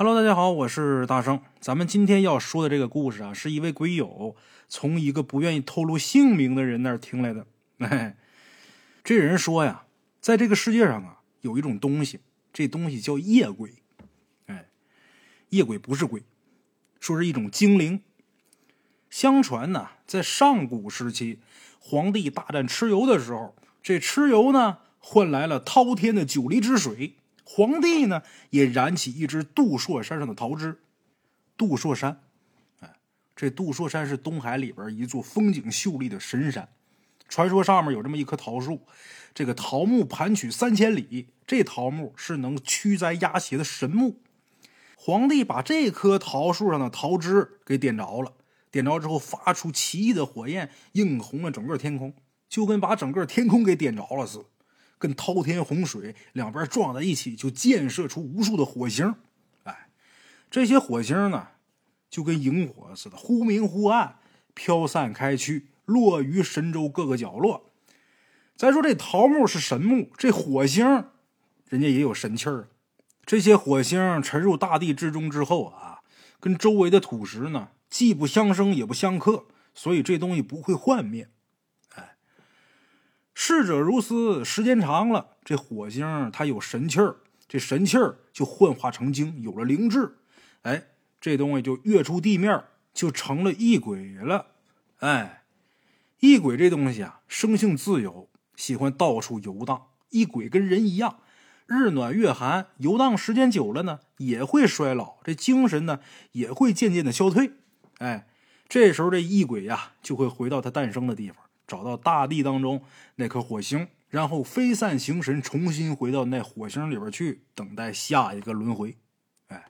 Hello，大家好，我是大圣。咱们今天要说的这个故事啊，是一位鬼友从一个不愿意透露姓名的人那儿听来的。哎，这人说呀，在这个世界上啊，有一种东西，这东西叫夜鬼。哎，夜鬼不是鬼，说是一种精灵。相传呢，在上古时期，皇帝大战蚩尤的时候，这蚩尤呢换来了滔天的九黎之水。皇帝呢，也燃起一支杜朔山上的桃枝。杜朔山，哎，这杜朔山是东海里边一座风景秀丽的神山。传说上面有这么一棵桃树，这个桃木盘曲三千里，这桃木是能驱灾压邪的神木。皇帝把这棵桃树上的桃枝给点着了，点着之后发出奇异的火焰，映红了整个天空，就跟把整个天空给点着了似的。跟滔天洪水两边撞在一起，就溅射出无数的火星。哎，这些火星呢，就跟萤火似的，忽明忽暗，飘散开去，落于神州各个角落。再说这桃木是神木，这火星人家也有神气儿。这些火星沉入大地之中之后啊，跟周围的土石呢，既不相生也不相克，所以这东西不会幻灭。逝者如斯，时间长了，这火星它有神气儿，这神气儿就幻化成精，有了灵智，哎，这东西就跃出地面，就成了异鬼了。哎，异鬼这东西啊，生性自由，喜欢到处游荡。异鬼跟人一样，日暖月寒，游荡时间久了呢，也会衰老，这精神呢也会渐渐的消退。哎，这时候这异鬼呀，就会回到它诞生的地方。找到大地当中那颗火星，然后飞散形神，重新回到那火星里边去，等待下一个轮回。哎，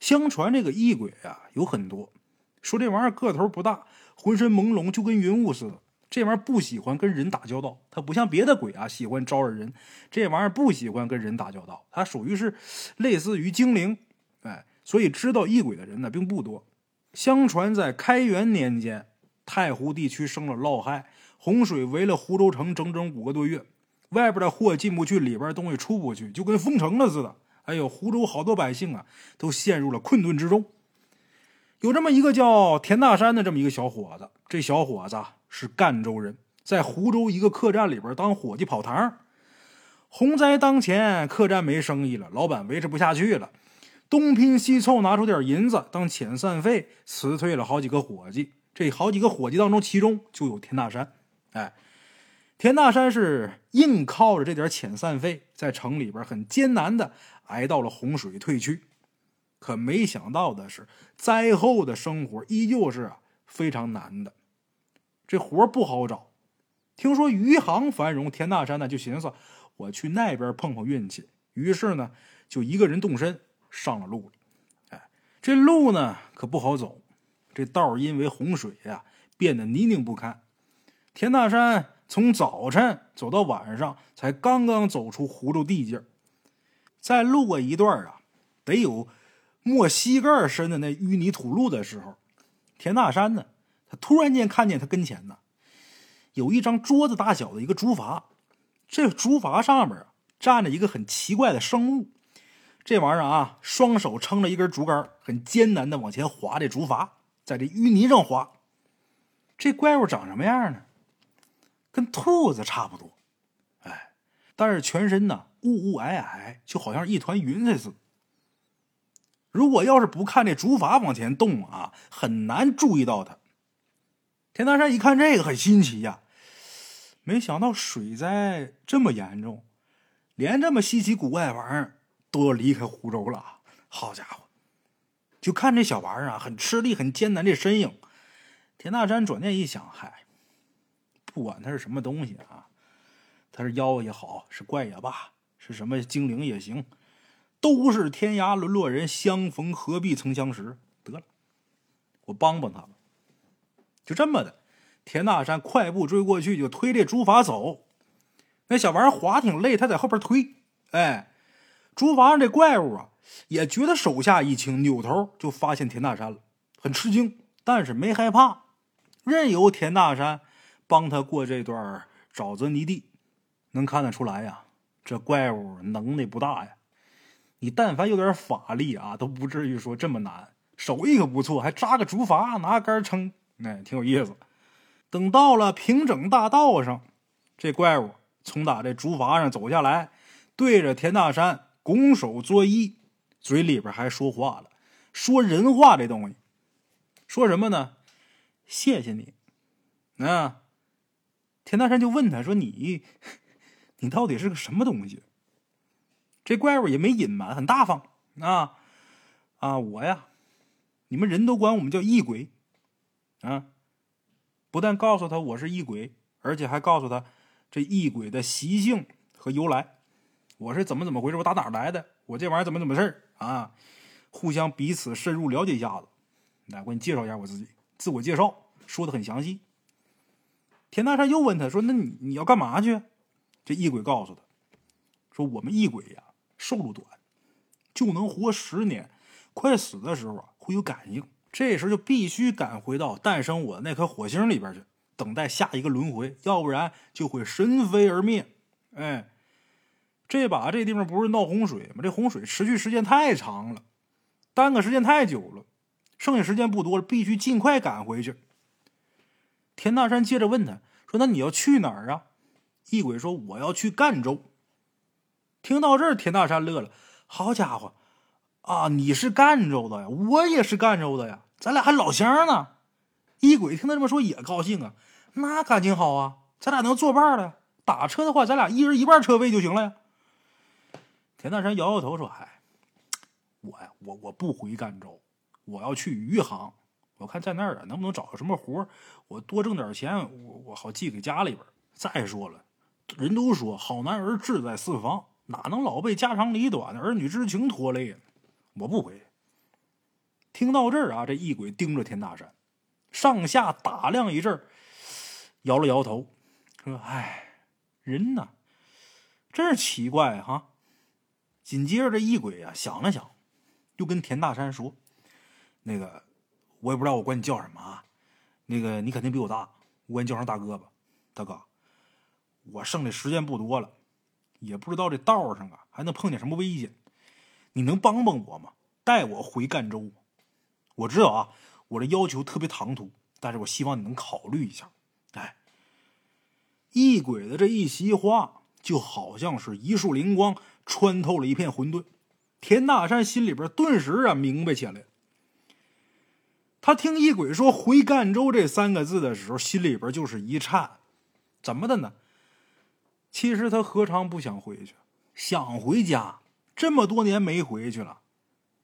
相传这个异鬼啊有很多，说这玩意儿个头不大，浑身朦胧，就跟云雾似的。这玩意儿不喜欢跟人打交道，它不像别的鬼啊喜欢招惹人，这玩意儿不喜欢跟人打交道，它属于是类似于精灵。哎，所以知道异鬼的人呢并不多。相传在开元年间。太湖地区生了涝害，洪水围了湖州城整整五个多月，外边的货进不去，里边东西出不去，就跟封城了似的。哎呦，湖州好多百姓啊，都陷入了困顿之中。有这么一个叫田大山的这么一个小伙子，这小伙子是赣州人，在湖州一个客栈里边当伙计跑堂。洪灾当前，客栈没生意了，老板维持不下去了，东拼西凑拿出点银子当遣散费，辞退了好几个伙计。这好几个伙计当中，其中就有田大山。哎，田大山是硬靠着这点遣散费，在城里边很艰难的挨到了洪水退去。可没想到的是，灾后的生活依旧是非常难的，这活不好找。听说余杭繁荣，田大山呢就寻思，我去那边碰碰运气。于是呢，就一个人动身上了路。哎，这路呢可不好走。这道因为洪水呀，变得泥泞不堪。田大山从早晨走到晚上，才刚刚走出湖州地界再路过一段啊，得有没膝盖深的那淤泥土路的时候，田大山呢，他突然间看见他跟前呢，有一张桌子大小的一个竹筏。这竹筏上面啊，站着一个很奇怪的生物。这玩意儿啊，双手撑着一根竹竿，很艰难的往前划这竹筏。在这淤泥上滑，这怪物长什么样呢？跟兔子差不多，哎，但是全身呢雾雾霭霭，就好像一团云彩似的。如果要是不看这竹筏往前动啊，很难注意到它。田大山一看这个很新奇呀，没想到水灾这么严重，连这么稀奇古怪玩意儿都要离开湖州了。好家伙！就看这小玩意儿啊，很吃力，很艰难。这身影，田大山转念一想，嗨，不管他是什么东西啊，他是妖也好，是怪也罢，是什么精灵也行，都是天涯沦落人，相逢何必曾相识。得了，我帮帮他吧。就这么的，田大山快步追过去，就推这竹筏走。那小玩意儿划挺累，他在后边推。哎，竹筏上这怪物啊。也觉得手下一轻，扭头就发现田大山了，很吃惊，但是没害怕，任由田大山帮他过这段沼泽泥地。能看得出来呀，这怪物能耐不大呀。你但凡有点法力啊，都不至于说这么难。手艺可不错，还扎个竹筏，拿杆撑，哎，挺有意思。等到了平整大道上，这怪物从打这竹筏上走下来，对着田大山拱手作揖，嘴里边还说话了，说人话。这东西说什么呢？谢谢你。啊，田大山就问他说：“你，你到底是个什么东西？”这怪物也没隐瞒，很大方啊啊！我呀。你们人都管我们叫异鬼，啊！不但告诉他我是异鬼，而且还告诉他这异鬼的习性和由来。我是怎么怎么回事？我打哪来的？我这玩意儿怎么怎么事儿啊？互相彼此深入了解一下子。来，我给你介绍一下我自己，自我介绍说的很详细。田大山又问他说：“那你你要干嘛去？”这异鬼告诉他说：“我们异鬼呀，寿路短，就能活十年，快死的时候啊。”会有感应，这时候就必须赶回到诞生我的那颗火星里边去，等待下一个轮回，要不然就会神飞而灭。哎，这把这地方不是闹洪水吗？这洪水持续时间太长了，耽搁时间太久了，剩下时间不多了，必须尽快赶回去。田大山接着问他说：“那你要去哪儿啊？”异鬼说：“我要去赣州。”听到这儿，田大山乐了：“好家伙！”啊，你是赣州的呀，我也是赣州的呀，咱俩还老乡呢。异鬼听他这么说也高兴啊，那感情好啊，咱俩能作伴了。打车的话，咱俩一人一半车费就行了呀。田大山摇摇头说：“嗨，我呀，我我不回赣州，我要去余杭。我看在那儿啊，能不能找个什么活我多挣点钱，我我好寄给家里边。再说了，人都说好男儿志在四方，哪能老被家长里短的、儿女之情拖累呢？”我不回。听到这儿啊，这异鬼盯着田大山，上下打量一阵摇了摇头，说：“哎，人呢，真是奇怪哈。”紧接着，这异鬼啊想了想，又跟田大山说：“那个，我也不知道我管你叫什么啊。那个，你肯定比我大，我管你叫声大哥吧。大哥，我剩的时间不多了，也不知道这道上啊还能碰见什么危险。”你能帮帮我吗？带我回赣州。我知道啊，我这要求特别唐突，但是我希望你能考虑一下。哎，异鬼的这一席话，就好像是一束灵光穿透了一片混沌。田大山心里边顿时啊明白起来。他听一鬼说“回赣州”这三个字的时候，心里边就是一颤。怎么的呢？其实他何尝不想回去？想回家。这么多年没回去了，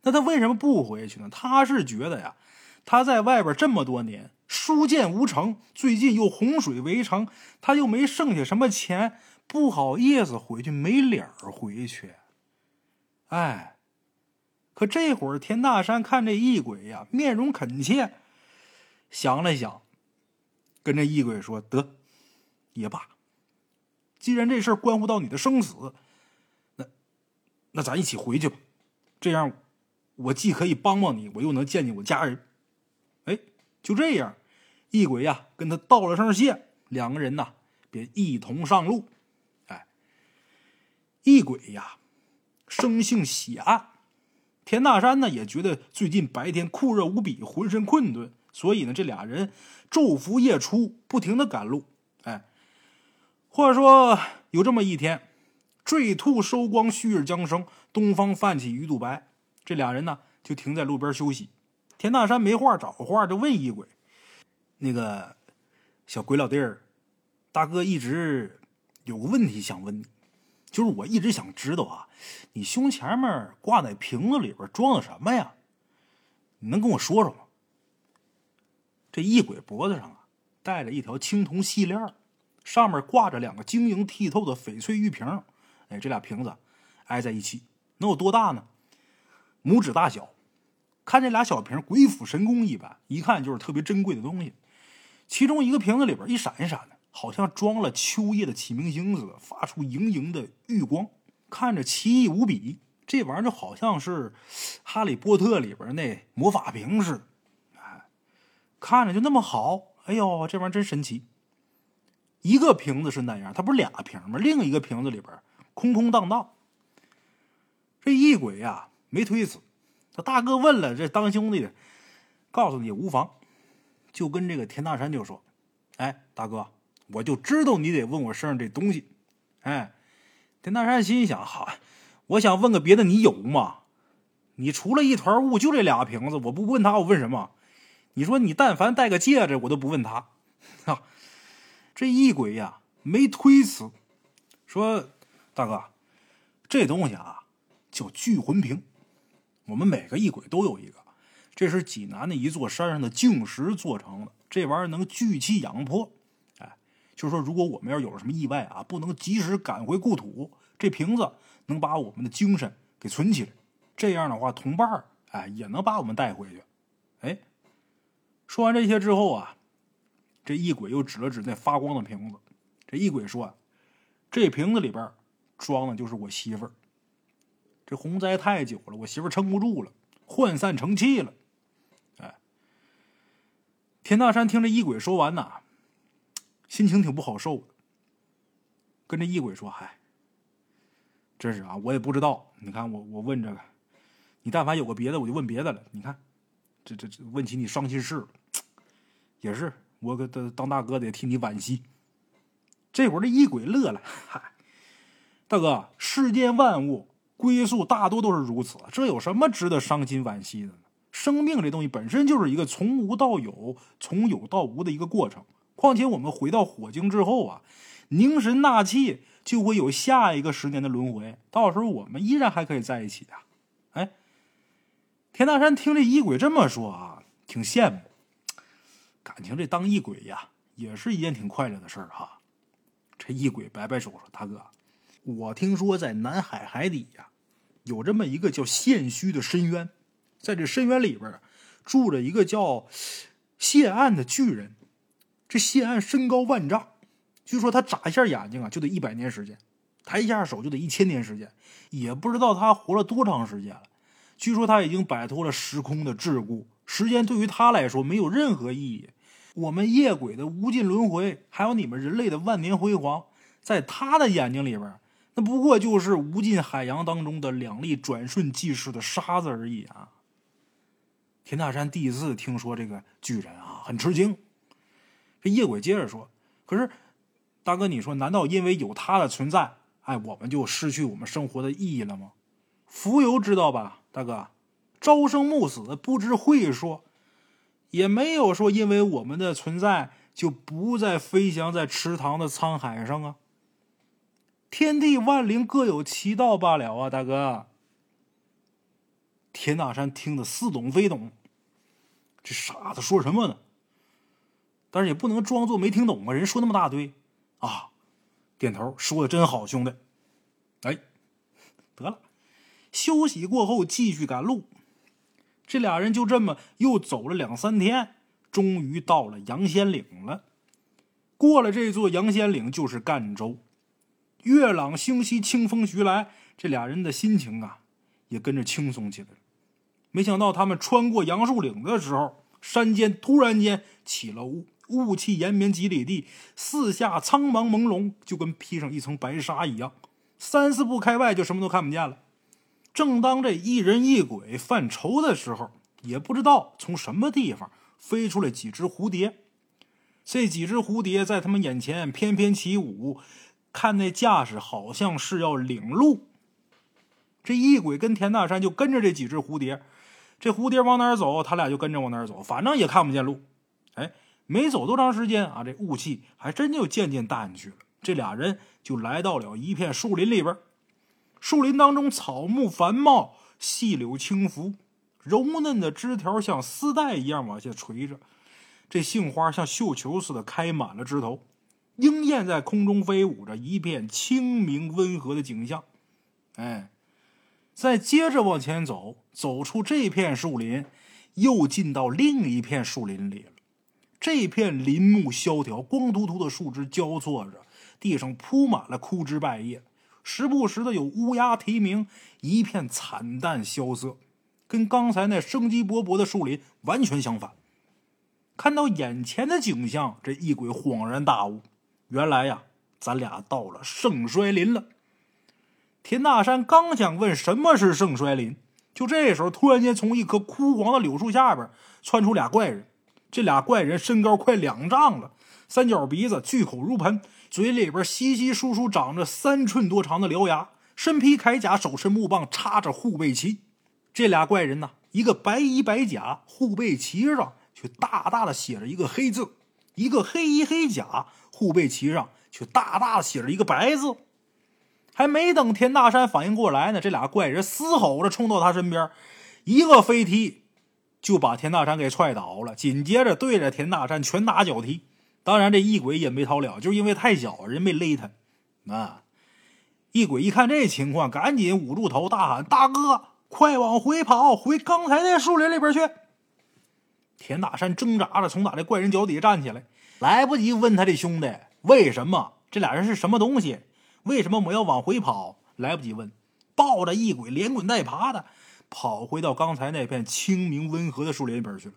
那他为什么不回去呢？他是觉得呀，他在外边这么多年，书剑无成，最近又洪水围城，他又没剩下什么钱，不好意思回去，没脸儿回去。哎，可这会儿田大山看这异鬼呀，面容恳切，想了想，跟这异鬼说：“得，也罢，既然这事儿关乎到你的生死。”那那咱一起回去吧，这样我既可以帮帮你，我又能见见我家人。哎，就这样，异鬼呀跟他道了声谢，两个人呐便一同上路。异鬼呀生性喜暗，田大山呢也觉得最近白天酷热无比，浑身困顿，所以呢这俩人昼伏夜出，不停的赶路。哎，或者说有这么一天。坠兔收光，旭日将升，东方泛起鱼肚白。这俩人呢，就停在路边休息。田大山没话找话，就问异鬼：“那个小鬼老弟儿，大哥一直有个问题想问你，就是我一直想知道啊，你胸前面挂那瓶子里边装的什么呀？你能跟我说说吗？”这异鬼脖子上啊，戴着一条青铜细链，上面挂着两个晶莹剔透的翡翠玉瓶。哎，这俩瓶子挨在一起，能有多大呢？拇指大小。看这俩小瓶，鬼斧神工一般，一看就是特别珍贵的东西。其中一个瓶子里边一闪一闪的，好像装了秋夜的启明星似的，发出莹莹的玉光，看着奇异无比。这玩意儿就好像是《哈利波特》里边那魔法瓶似的，哎，看着就那么好。哎呦，这玩意儿真神奇。一个瓶子是那样，它不是俩瓶吗？另一个瓶子里边。空空荡荡，这异鬼呀没推辞，他大哥问了，这当兄弟的告诉你也无妨，就跟这个田大山就说：“哎，大哥，我就知道你得问我身上这东西。”哎，田大山心想：好，我想问个别的，你有吗？你除了一团雾，就这俩瓶子，我不问他，我问什么？你说你但凡戴个戒指，我都不问他。啊，这异鬼呀没推辞，说大哥，这东西啊叫聚魂瓶，我们每个异鬼都有一个，这是济南的一座山上的净石做成的，这玩意儿能聚气养魄。就是说如果我们要有什么意外啊，不能及时赶回故土，这瓶子能把我们的精神给存起来，这样的话同伴儿哎也能把我们带回去。哎。说完这些之后啊，这异鬼又指了指那发光的瓶子。这异鬼说：“这瓶子里边装的就是我媳妇儿。这洪灾太久了，我媳妇儿撑不住了，涣散成气了。”哎，田大山听这异鬼说完呐，心情挺不好受。跟这异鬼说：“嗨，真是啊，我也不知道。你看我我问这个，你但凡有个别的，我就问别的了。你看，这这这问起你伤心事了。”也是，我给他当大哥的，替你惋惜。这会儿这异鬼乐了，嗨，大哥，世间万物归宿大多都是如此，这有什么值得伤心惋惜的呢？生命这东西本身就是一个从无到有、从有到无的一个过程。况且我们回到火星之后啊，凝神纳气，就会有下一个十年的轮回，到时候我们依然还可以在一起啊！哎，田大山听这异鬼这么说啊，挺羡慕。感情这当异鬼呀，也是一件挺快乐的事儿哈。这异鬼摆摆手说：“大哥，我听说在南海海底呀，有这么一个叫现虚的深渊，在这深渊里边住着一个叫谢岸的巨人。这谢岸身高万丈，据说他眨一下眼睛啊，就得一百年时间；抬一下手就得一千年时间。也不知道他活了多长时间了。据说他已经摆脱了时空的桎梏。”时间对于他来说没有任何意义，我们夜鬼的无尽轮回，还有你们人类的万年辉煌，在他的眼睛里边，那不过就是无尽海洋当中的两粒转瞬即逝的沙子而已啊！田大山第一次听说这个巨人啊，很吃惊。这夜鬼接着说：“可是，大哥，你说，难道因为有他的存在，哎，我们就失去我们生活的意义了吗？浮游知道吧，大哥？”朝生暮死，不知会说，也没有说因为我们的存在就不再飞翔在池塘的沧海上啊。天地万灵各有其道罢了啊，大哥。田大山听得似懂非懂，这傻子说什么呢？但是也不能装作没听懂啊，人说那么大堆啊，点头说的真好，兄弟。哎，得了，休息过后继续赶路。这俩人就这么又走了两三天，终于到了杨仙岭了。过了这座杨仙岭，就是赣州。月朗星稀，清风徐来，这俩人的心情啊，也跟着轻松起来了。没想到他们穿过杨树岭的时候，山间突然间起了雾，雾气延绵几里地，四下苍茫朦胧，就跟披上一层白纱一样。三四步开外，就什么都看不见了。正当这一人一鬼犯愁的时候，也不知道从什么地方飞出来几只蝴蝶。这几只蝴蝶在他们眼前翩翩起舞，看那架势，好像是要领路。这一鬼跟田大山就跟着这几只蝴蝶，这蝴蝶往哪走，他俩就跟着往哪走，反正也看不见路。哎，没走多长时间啊，这雾气还真就渐渐淡去了。这俩人就来到了一片树林里边。树林当中，草木繁茂，细柳轻拂，柔嫩的枝条像丝带一样往下垂着。这杏花像绣球似的开满了枝头，莺燕在空中飞舞着，一片清明温和的景象。哎，再接着往前走，走出这片树林，又进到另一片树林里。这片林木萧条，光秃秃的树枝交错着，地上铺满了枯枝败叶。时不时的有乌鸦啼鸣，一片惨淡萧瑟，跟刚才那生机勃勃的树林完全相反。看到眼前的景象，这异鬼恍然大悟：原来呀，咱俩到了盛衰林了。田大山刚想问什么是盛衰林，就这时候突然间从一棵枯黄的柳树下边窜出俩怪人。这俩怪人身高快两丈了，三角鼻子，巨口如盆，嘴里边稀稀疏疏长着三寸多长的獠牙，身披铠甲，手持木棒，插着护背旗。这俩怪人呢，一个白衣白甲，护背旗上却大大的写着一个黑字；一个黑衣黑甲，护背旗上却大大的写着一个白字。还没等田大山反应过来呢，这俩怪人嘶吼着冲到他身边，一个飞踢就把田大山给踹倒了，紧接着对着田大山拳打脚踢。当然，这异鬼也没逃了，就是因为太小，人没勒他。啊！异鬼一看这情况，赶紧捂住头，大喊：“大哥，快往回跑，回刚才那树林里边去！”田大山挣扎着从打这怪人脚底下站起来，来不及问他这兄弟为什么这俩人是什么东西。为什么我要往回跑？来不及问，抱着异鬼连滚带爬的跑回到刚才那片清明温和的树林里边去了。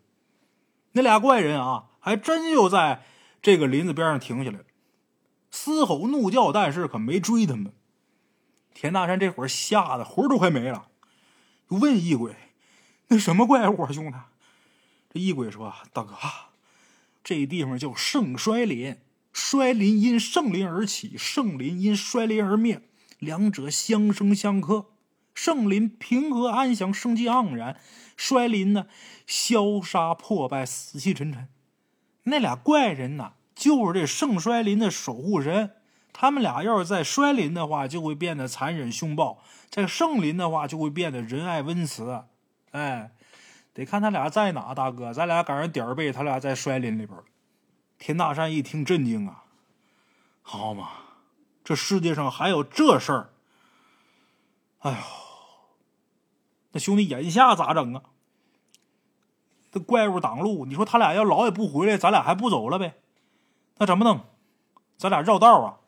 那俩怪人啊，还真就在这个林子边上停下来了，嘶吼怒叫，但是可没追他们。田大山这会儿吓得魂都快没了，就问异鬼：“那什么怪物啊，兄弟？”这异鬼说：“大哥，这地方叫圣衰林。”衰林因圣林而起，圣林因衰林而灭，两者相生相克。圣林平和安详，生机盎然；衰林呢，消杀破败，死气沉沉。那俩怪人呐，就是这圣衰林的守护神。他们俩要是在衰林的话，就会变得残忍凶暴；在圣林的话，就会变得仁爱温慈。哎，得看他俩在哪，大哥，咱俩赶上点儿背，他俩在衰林里边。田大山一听，震惊啊！好嘛，这世界上还有这事儿！哎呦，那兄弟眼下咋整啊？这怪物挡路，你说他俩要老也不回来，咱俩还不走了呗？那怎么弄？咱俩绕道啊！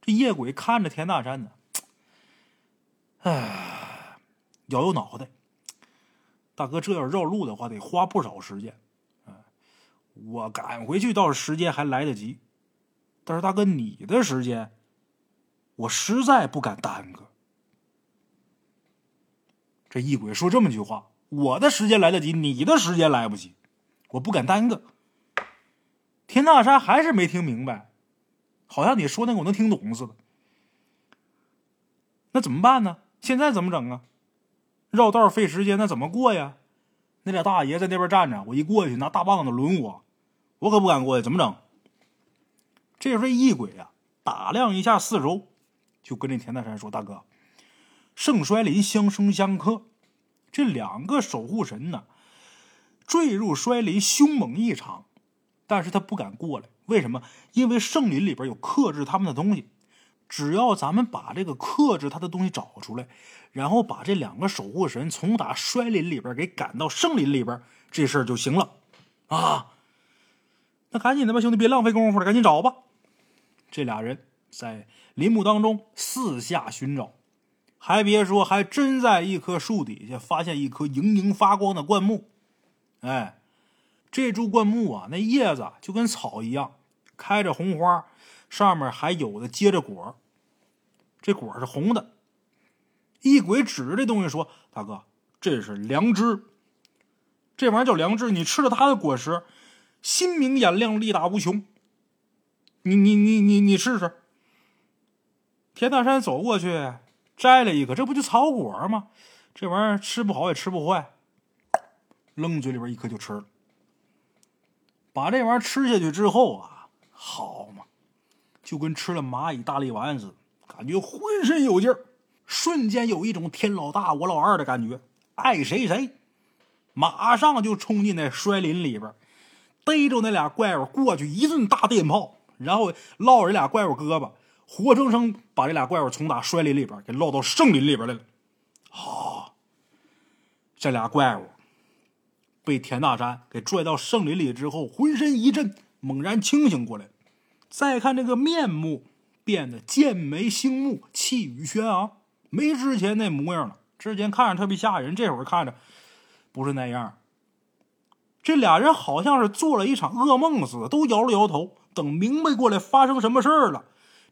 这夜鬼看着田大山呢，哎，摇摇脑袋。大哥，这要绕路的话，得花不少时间。我赶回去倒是时间还来得及，但是大哥你的时间，我实在不敢耽搁。这异鬼说这么句话，我的时间来得及，你的时间来不及，我不敢耽搁。田大山还是没听明白，好像你说那个我能听懂似的。那怎么办呢？现在怎么整啊？绕道费时间，那怎么过呀？那俩大爷在那边站着，我一过去拿大棒子抡我。我可不敢过去，怎么整？这时候异鬼啊，打量一下四周，就跟这田大山说：“大哥，盛衰林相生相克，这两个守护神呢，坠入衰林凶猛异常，但是他不敢过来。为什么？因为圣林里边有克制他们的东西。只要咱们把这个克制他的东西找出来，然后把这两个守护神从打衰林里边给赶到圣林里边，这事儿就行了啊。”那赶紧的吧，兄弟，别浪费功夫了，赶紧找吧。这俩人在林木当中四下寻找，还别说，还真在一棵树底下发现一棵莹莹发光的灌木。哎，这株灌木啊，那叶子就跟草一样，开着红花，上面还有的结着果这果是红的。一鬼指着这东西说：“大哥，这是良知。这玩意儿叫良知，你吃了它的果实。”心明眼亮，力大无穷。你你你你你试试。田大山走过去，摘了一个，这不就草果吗？这玩意儿吃不好也吃不坏，扔嘴里边一颗就吃了。把这玩意儿吃下去之后啊，好嘛，就跟吃了蚂蚁大力丸似的，感觉浑身有劲儿，瞬间有一种天老大我老二的感觉，爱谁谁，马上就冲进那衰林里边。逮着那俩怪物过去一顿大电炮，然后捞着俩怪物胳膊，活生生把这俩怪物从打衰林里边给捞到圣林里边来了。好，这俩怪物被田大山给拽到圣林里之后，浑身一震，猛然清醒过来。再看这个面目变得剑眉星目，气宇轩昂，没之前那模样了。之前看着特别吓人，这会儿看着不是那样。这俩人好像是做了一场噩梦似的，都摇了摇头。等明白过来发生什么事儿了，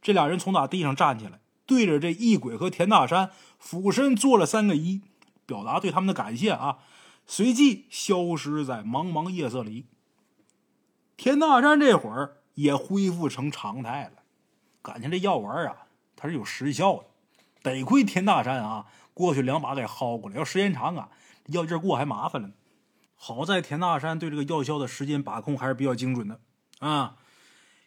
这俩人从打地上站起来，对着这异鬼和田大山俯身做了三个揖，表达对他们的感谢啊。随即消失在茫茫夜色里。田大山这会儿也恢复成常态了，感情这药丸啊，它是有时效的。得亏田大山啊，过去两把给薅过来，要时间长啊，药劲过还麻烦了。好在田大山对这个药效的时间把控还是比较精准的啊。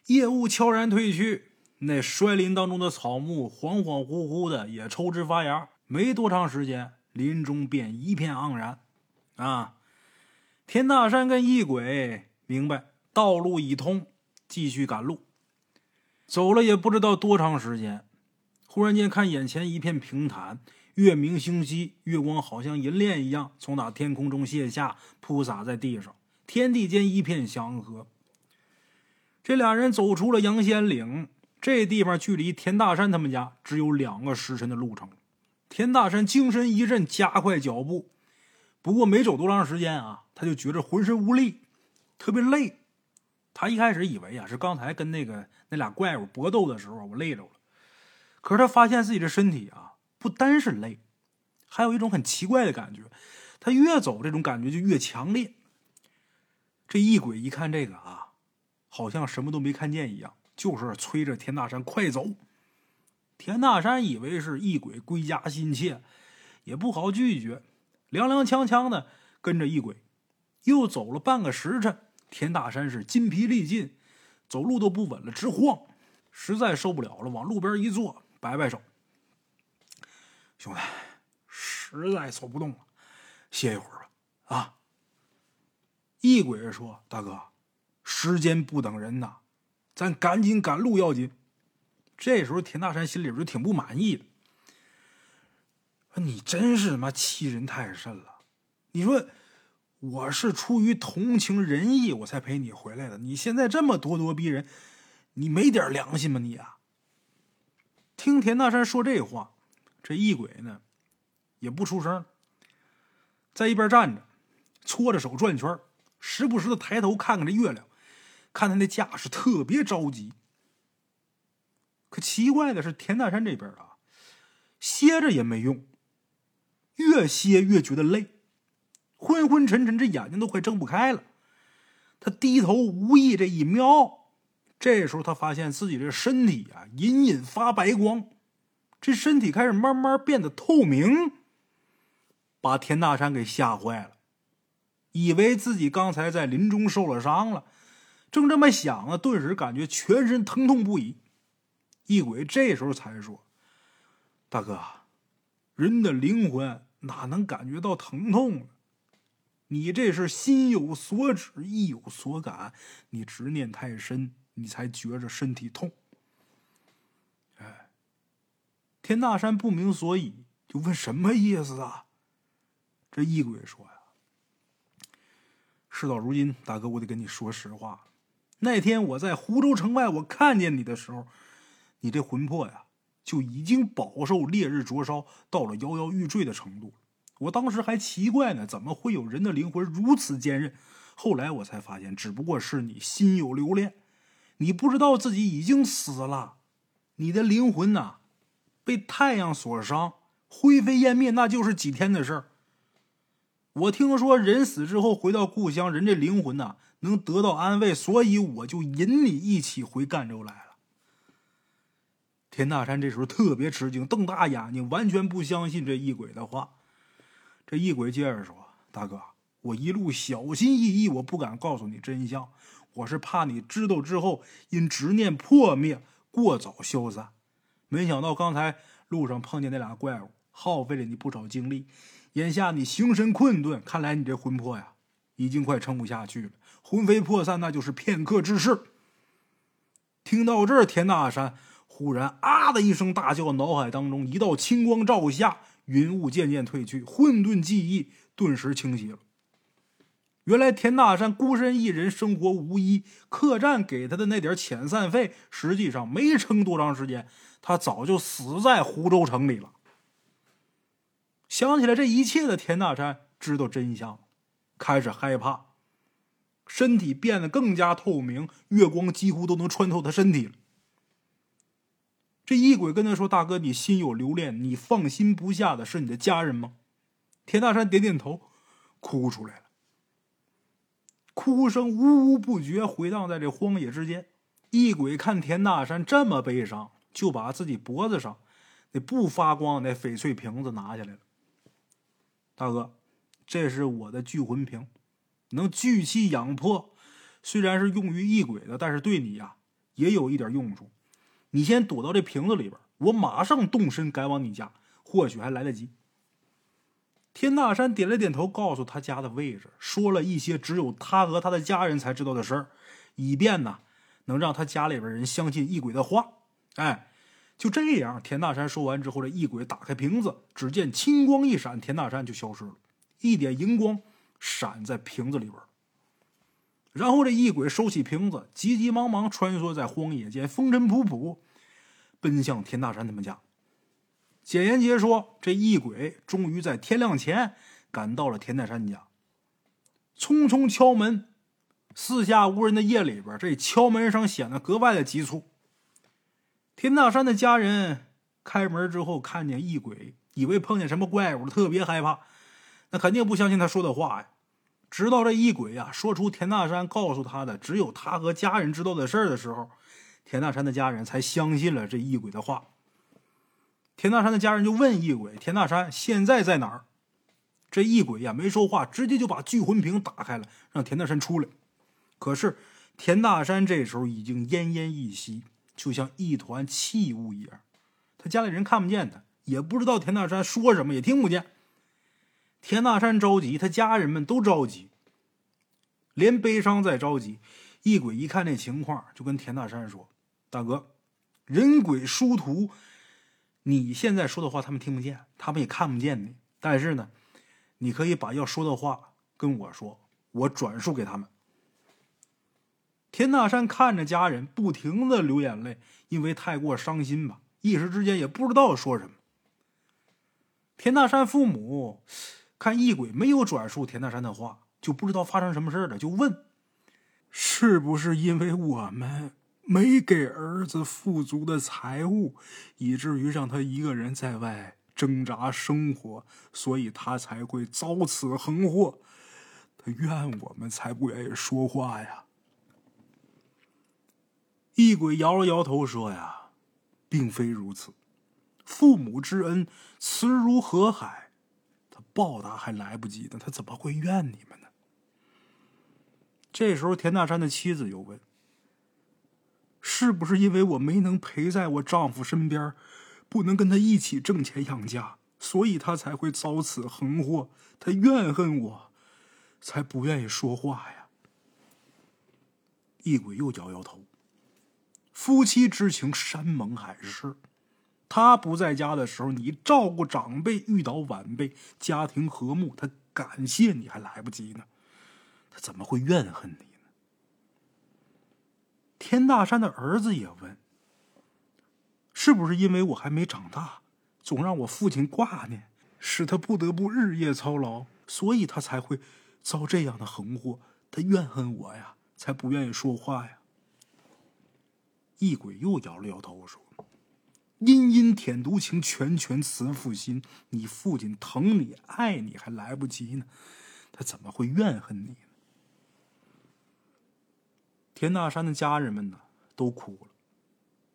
夜雾悄然退去，那衰林当中的草木恍恍惚惚的也抽枝发芽。没多长时间，林中便一片盎然。啊！田大山跟异鬼明白道路已通，继续赶路。走了也不知道多长时间，忽然间看眼前一片平坦，月明星稀，月光好像银链一样从那天空中泻下，铺洒在地上，天地间一片祥和。这俩人走出了阳仙岭，这地方距离田大山他们家只有两个时辰的路程。田大山精神一振，加快脚步。不过没走多长时间啊，他就觉着浑身无力，特别累。他一开始以为啊是刚才跟那个那俩怪物搏斗的时候我累着了，可是他发现自己的身体啊不单是累，还有一种很奇怪的感觉。他越走这种感觉就越强烈。这异鬼一看这个啊，好像什么都没看见一样，就是催着田大山快走。田大山以为是异鬼归家心切，也不好拒绝。踉踉跄跄的跟着异鬼，又走了半个时辰，田大山是筋疲力尽，走路都不稳了，直晃，实在受不了了，往路边一坐，摆摆手：“兄弟，实在走不动了，歇一会儿吧。”啊！异鬼说：“大哥，时间不等人呐，咱赶紧赶路要紧。”这时候，田大山心里边就挺不满意的。你真是他妈欺人太甚了！你说我是出于同情仁义我才陪你回来的，你现在这么咄咄逼人，你没点良心吗？你啊！听田大山说这话，这异鬼呢也不出声，在一边站着，搓着手转圈，时不时的抬头看看这月亮，看他那架势特别着急。可奇怪的是，田大山这边啊，歇着也没用。越歇越觉得累，昏昏沉沉，这眼睛都快睁不开了。他低头无意这一瞄，这时候他发现自己这身体啊隐隐发白光，这身体开始慢慢变得透明，把田大山给吓坏了，以为自己刚才在林中受了伤了，正这么想呢，顿时感觉全身疼痛不已。异鬼这时候才说：“大哥，人的灵魂。”哪能感觉到疼痛呢？你这是心有所指，意有所感，你执念太深，你才觉着身体痛。哎，田大山不明所以，就问什么意思啊？这异鬼说呀：“事到如今，大哥，我得跟你说实话。那天我在湖州城外，我看见你的时候，你这魂魄呀。”就已经饱受烈日灼烧，到了摇摇欲坠的程度我当时还奇怪呢，怎么会有人的灵魂如此坚韧？后来我才发现，只不过是你心有留恋，你不知道自己已经死了，你的灵魂呐，被太阳所伤，灰飞烟灭，那就是几天的事儿。我听说人死之后回到故乡，人这灵魂呐能得到安慰，所以我就引你一起回赣州来了。田大山这时候特别吃惊，瞪大眼睛，完全不相信这异鬼的话。这异鬼接着说：“大哥，我一路小心翼翼，我不敢告诉你真相，我是怕你知道之后因执念破灭，过早消散。没想到刚才路上碰见那俩怪物，耗费了你不少精力。眼下你形神困顿，看来你这魂魄呀，已经快撑不下去了，魂飞魄散，那就是片刻之事。”听到这儿，田大山。忽然，啊的一声大叫，脑海当中一道青光照下，云雾渐渐褪去，混沌记忆顿时清晰了。原来田大山孤身一人，生活无依，客栈给他的那点遣散费，实际上没撑多长时间，他早就死在湖州城里了。想起来这一切的田大山知道真相，开始害怕，身体变得更加透明，月光几乎都能穿透他身体了。这异鬼跟他说：“大哥，你心有留恋，你放心不下的是你的家人吗？”田大山点点头，哭出来了。哭声呜呜不绝，回荡在这荒野之间。异鬼看田大山这么悲伤，就把自己脖子上那不发光的翡翠瓶子拿下来了。大哥，这是我的聚魂瓶，能聚气养魄。虽然是用于异鬼的，但是对你呀也有一点用处。你先躲到这瓶子里边，我马上动身赶往你家，或许还来得及。田大山点了点头，告诉他家的位置，说了一些只有他和他的家人才知道的事儿，以便呢能让他家里边人相信异鬼的话。哎，就这样，田大山说完之后，这异鬼打开瓶子，只见青光一闪，田大山就消失了，一点荧光闪在瓶子里边。然后这异鬼收起瓶子，急急忙忙穿梭在荒野间，风尘仆仆，奔向田大山他们家。简言杰说：“这异鬼终于在天亮前赶到了田大山家，匆匆敲门。四下无人的夜里边，这敲门声显得格外的急促。田大山的家人开门之后，看见异鬼，以为碰见什么怪物，特别害怕，那肯定不相信他说的话呀。直到这异鬼呀说出田大山告诉他的只有他和家人知道的事儿的时候，田大山的家人才相信了这异鬼的话。”田大山的家人就问异鬼：“田大山现在在哪儿？”这异鬼呀没说话，直接就把聚魂瓶打开了，让田大山出来。可是田大山这时候已经奄奄一息，就像一团气雾一样。他家里人看不见他，也不知道田大山说什么，也听不见。田大山着急，他家人们都着急，连悲伤在着急。异鬼一看这情况，就跟田大山说：“大哥，人鬼殊途。”你现在说的话，他们听不见，他们也看不见你。但是呢，你可以把要说的话跟我说，我转述给他们。田大山看着家人不停的流眼泪，因为太过伤心吧，一时之间也不知道说什么。田大山父母看异鬼没有转述田大山的话，就不知道发生什么事了，就问：是不是因为我们？没给儿子富足的财物，以至于让他一个人在外挣扎生活，所以他才会遭此横祸。他怨我们，才不愿意说话呀。异鬼摇了摇头说：“呀，并非如此。父母之恩，慈如河海，报答还来不及呢，他怎么会怨你们呢？”这时候，田大山的妻子又问。是不是因为我没能陪在我丈夫身边，不能跟他一起挣钱养家，所以他才会遭此横祸？他怨恨我，才不愿意说话呀。异鬼又摇摇头。夫妻之情山盟海誓，他不在家的时候，你照顾长辈，遇到晚辈，家庭和睦，他感谢你还来不及呢，他怎么会怨恨你？田大山的儿子也问：“是不是因为我还没长大，总让我父亲挂念，使他不得不日夜操劳，所以他才会遭这样的横祸？他怨恨我呀，才不愿意说话呀。”异鬼又摇了摇头说：“阴阴舔犊情，拳拳慈父心。你父亲疼你爱你还来不及呢，他怎么会怨恨你呢？”田大山的家人们呢，都哭了。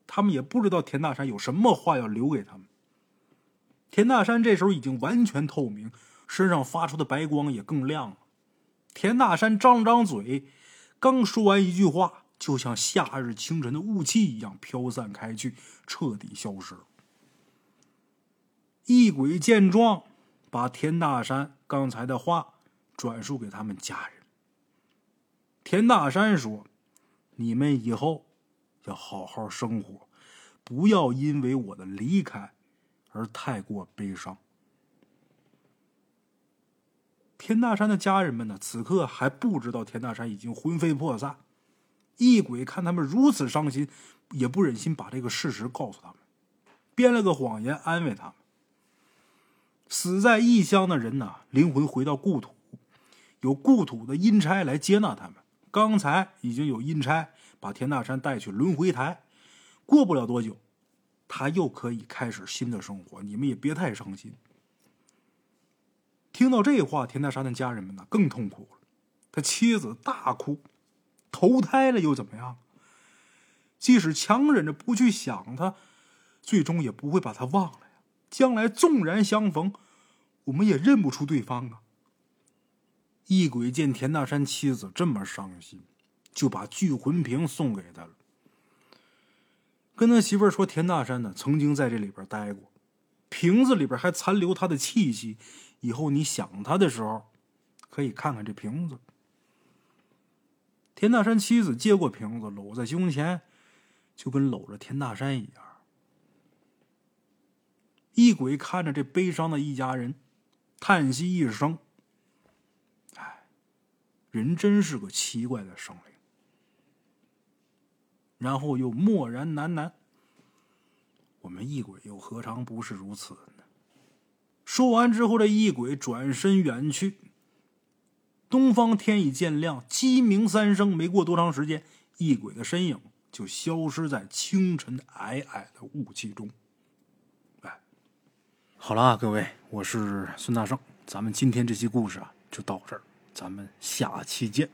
他们也不知道田大山有什么话要留给他们。田大山这时候已经完全透明，身上发出的白光也更亮了。田大山张了张嘴，刚说完一句话，就像夏日清晨的雾气一样飘散开去，彻底消失。异鬼见状，把田大山刚才的话转述给他们家人。田大山说。你们以后要好好生活，不要因为我的离开而太过悲伤。田大山的家人们呢，此刻还不知道田大山已经魂飞魄散。异鬼看他们如此伤心，也不忍心把这个事实告诉他们，编了个谎言安慰他们。死在异乡的人呐，灵魂回到故土，有故土的阴差来接纳他们。刚才已经有阴差把田大山带去轮回台，过不了多久，他又可以开始新的生活，你们也别太伤心。听到这话，田大山的家人们呢更痛苦了。他妻子大哭，投胎了又怎么样？即使强忍着不去想他，最终也不会把他忘了呀。将来纵然相逢，我们也认不出对方啊。异鬼见田大山妻子这么伤心，就把聚魂瓶送给他了，跟他媳妇说：“田大山呢，曾经在这里边待过，瓶子里边还残留他的气息。”以后你想他的时候，可以看看这瓶子。田大山妻子接过瓶子，搂在胸前，就跟搂着田大山一样。异鬼看着这悲伤的一家人，叹息一声：“哎，人真是个奇怪的生灵。”然后又默然喃喃：“我们异鬼又何尝不是如此呢？”说完之后，这异鬼转身远去。东方天已渐亮，鸡鸣三声，没过多长时间，异鬼的身影就消失在清晨皑皑的雾气中。哎，好了啊，各位，我是孙大圣，咱们今天这期故事啊就到这儿，咱们下期见。